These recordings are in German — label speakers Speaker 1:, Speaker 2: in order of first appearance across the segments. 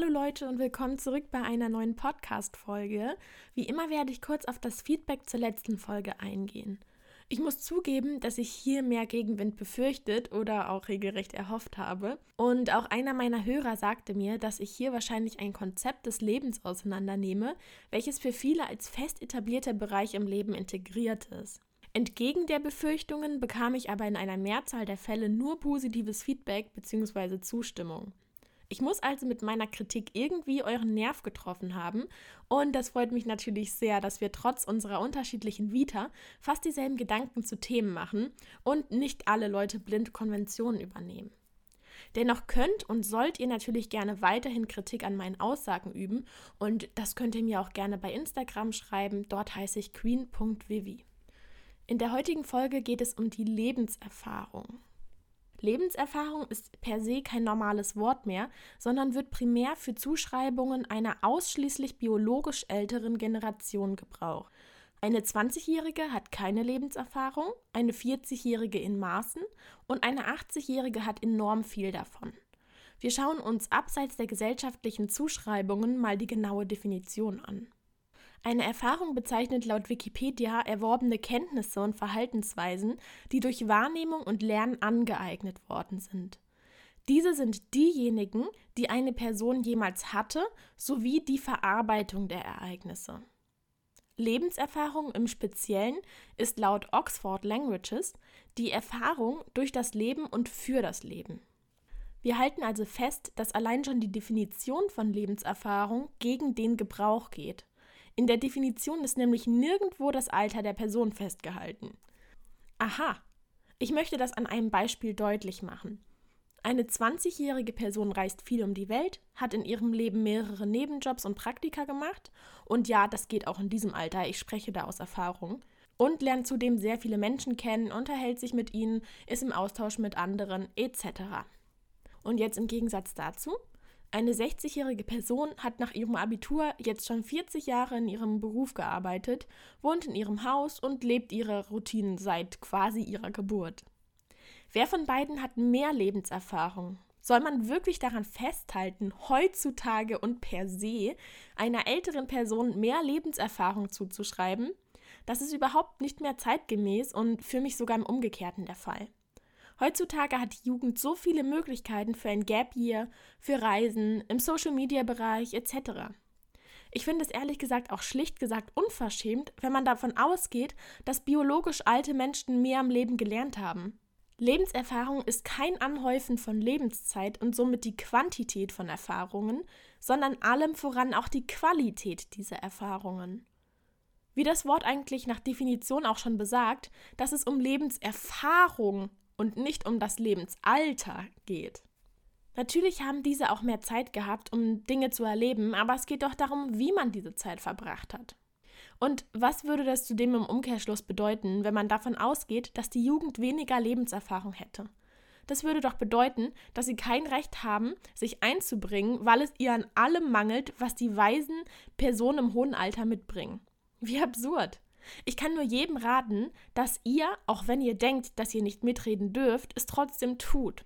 Speaker 1: Hallo Leute und willkommen zurück bei einer neuen Podcast-Folge. Wie immer werde ich kurz auf das Feedback zur letzten Folge eingehen. Ich muss zugeben, dass ich hier mehr Gegenwind befürchtet oder auch regelrecht erhofft habe. Und auch einer meiner Hörer sagte mir, dass ich hier wahrscheinlich ein Konzept des Lebens auseinandernehme, welches für viele als fest etablierter Bereich im Leben integriert ist. Entgegen der Befürchtungen bekam ich aber in einer Mehrzahl der Fälle nur positives Feedback bzw. Zustimmung. Ich muss also mit meiner Kritik irgendwie euren Nerv getroffen haben und das freut mich natürlich sehr, dass wir trotz unserer unterschiedlichen Vita fast dieselben Gedanken zu Themen machen und nicht alle Leute blind Konventionen übernehmen. Dennoch könnt und sollt ihr natürlich gerne weiterhin Kritik an meinen Aussagen üben und das könnt ihr mir auch gerne bei Instagram schreiben, dort heiße ich queen.vivi. In der heutigen Folge geht es um die Lebenserfahrung. Lebenserfahrung ist per se kein normales Wort mehr, sondern wird primär für Zuschreibungen einer ausschließlich biologisch älteren Generation gebraucht. Eine 20-Jährige hat keine Lebenserfahrung, eine 40-Jährige in Maßen und eine 80-Jährige hat enorm viel davon. Wir schauen uns abseits der gesellschaftlichen Zuschreibungen mal die genaue Definition an. Eine Erfahrung bezeichnet laut Wikipedia erworbene Kenntnisse und Verhaltensweisen, die durch Wahrnehmung und Lernen angeeignet worden sind. Diese sind diejenigen, die eine Person jemals hatte, sowie die Verarbeitung der Ereignisse. Lebenserfahrung im Speziellen ist laut Oxford Languages die Erfahrung durch das Leben und für das Leben. Wir halten also fest, dass allein schon die Definition von Lebenserfahrung gegen den Gebrauch geht. In der Definition ist nämlich nirgendwo das Alter der Person festgehalten. Aha, ich möchte das an einem Beispiel deutlich machen. Eine 20-jährige Person reist viel um die Welt, hat in ihrem Leben mehrere Nebenjobs und Praktika gemacht und ja, das geht auch in diesem Alter, ich spreche da aus Erfahrung und lernt zudem sehr viele Menschen kennen, unterhält sich mit ihnen, ist im Austausch mit anderen etc. Und jetzt im Gegensatz dazu eine 60-jährige Person hat nach ihrem Abitur jetzt schon 40 Jahre in ihrem Beruf gearbeitet, wohnt in ihrem Haus und lebt ihre Routinen seit quasi ihrer Geburt. Wer von beiden hat mehr Lebenserfahrung? Soll man wirklich daran festhalten, heutzutage und per se einer älteren Person mehr Lebenserfahrung zuzuschreiben? Das ist überhaupt nicht mehr zeitgemäß und für mich sogar im Umgekehrten der Fall. Heutzutage hat die Jugend so viele Möglichkeiten für ein Gap Year, für Reisen, im Social Media Bereich etc. Ich finde es ehrlich gesagt auch schlicht gesagt unverschämt, wenn man davon ausgeht, dass biologisch alte Menschen mehr am Leben gelernt haben. Lebenserfahrung ist kein Anhäufen von Lebenszeit und somit die Quantität von Erfahrungen, sondern allem voran auch die Qualität dieser Erfahrungen. Wie das Wort eigentlich nach Definition auch schon besagt, dass es um Lebenserfahrung und nicht um das Lebensalter geht. Natürlich haben diese auch mehr Zeit gehabt, um Dinge zu erleben, aber es geht doch darum, wie man diese Zeit verbracht hat. Und was würde das zudem im Umkehrschluss bedeuten, wenn man davon ausgeht, dass die Jugend weniger Lebenserfahrung hätte? Das würde doch bedeuten, dass sie kein Recht haben, sich einzubringen, weil es ihr an allem mangelt, was die weisen Personen im hohen Alter mitbringen. Wie absurd. Ich kann nur jedem raten, dass ihr, auch wenn ihr denkt, dass ihr nicht mitreden dürft, es trotzdem tut.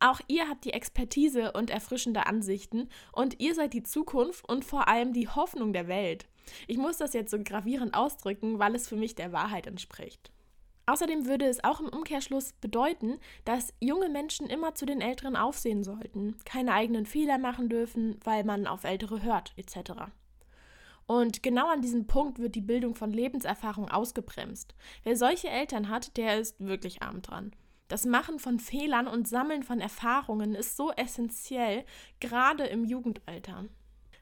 Speaker 1: Auch ihr habt die Expertise und erfrischende Ansichten und ihr seid die Zukunft und vor allem die Hoffnung der Welt. Ich muss das jetzt so gravierend ausdrücken, weil es für mich der Wahrheit entspricht. Außerdem würde es auch im Umkehrschluss bedeuten, dass junge Menschen immer zu den Älteren aufsehen sollten, keine eigenen Fehler machen dürfen, weil man auf Ältere hört, etc. Und genau an diesem Punkt wird die Bildung von Lebenserfahrung ausgebremst. Wer solche Eltern hat, der ist wirklich arm dran. Das Machen von Fehlern und Sammeln von Erfahrungen ist so essentiell, gerade im Jugendalter.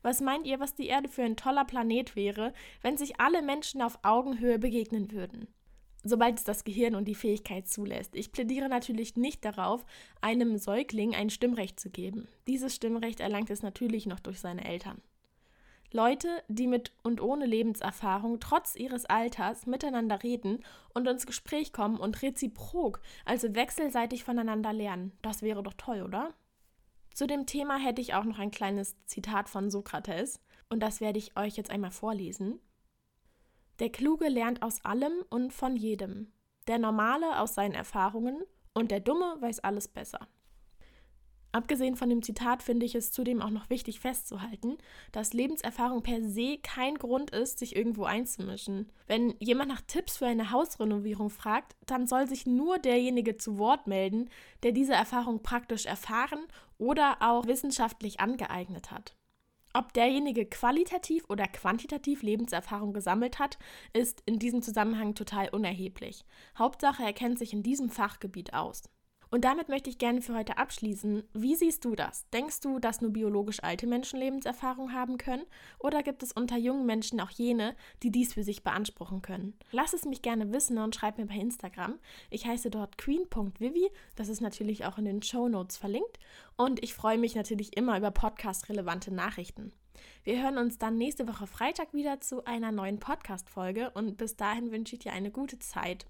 Speaker 1: Was meint ihr, was die Erde für ein toller Planet wäre, wenn sich alle Menschen auf Augenhöhe begegnen würden? Sobald es das Gehirn und die Fähigkeit zulässt. Ich plädiere natürlich nicht darauf, einem Säugling ein Stimmrecht zu geben. Dieses Stimmrecht erlangt es natürlich noch durch seine Eltern. Leute, die mit und ohne Lebenserfahrung trotz ihres Alters miteinander reden und ins Gespräch kommen und reziprok, also wechselseitig voneinander lernen. Das wäre doch toll, oder? Zu dem Thema hätte ich auch noch ein kleines Zitat von Sokrates und das werde ich euch jetzt einmal vorlesen. Der Kluge lernt aus allem und von jedem, der Normale aus seinen Erfahrungen und der Dumme weiß alles besser. Abgesehen von dem Zitat finde ich es zudem auch noch wichtig festzuhalten, dass Lebenserfahrung per se kein Grund ist, sich irgendwo einzumischen. Wenn jemand nach Tipps für eine Hausrenovierung fragt, dann soll sich nur derjenige zu Wort melden, der diese Erfahrung praktisch erfahren oder auch wissenschaftlich angeeignet hat. Ob derjenige qualitativ oder quantitativ Lebenserfahrung gesammelt hat, ist in diesem Zusammenhang total unerheblich. Hauptsache, er kennt sich in diesem Fachgebiet aus. Und damit möchte ich gerne für heute abschließen. Wie siehst du das? Denkst du, dass nur biologisch alte Menschen Lebenserfahrung haben können? Oder gibt es unter jungen Menschen auch jene, die dies für sich beanspruchen können? Lass es mich gerne wissen und schreib mir bei Instagram. Ich heiße dort queen.vivi. Das ist natürlich auch in den Show Notes verlinkt. Und ich freue mich natürlich immer über podcast-relevante Nachrichten. Wir hören uns dann nächste Woche Freitag wieder zu einer neuen Podcast-Folge und bis dahin wünsche ich dir eine gute Zeit.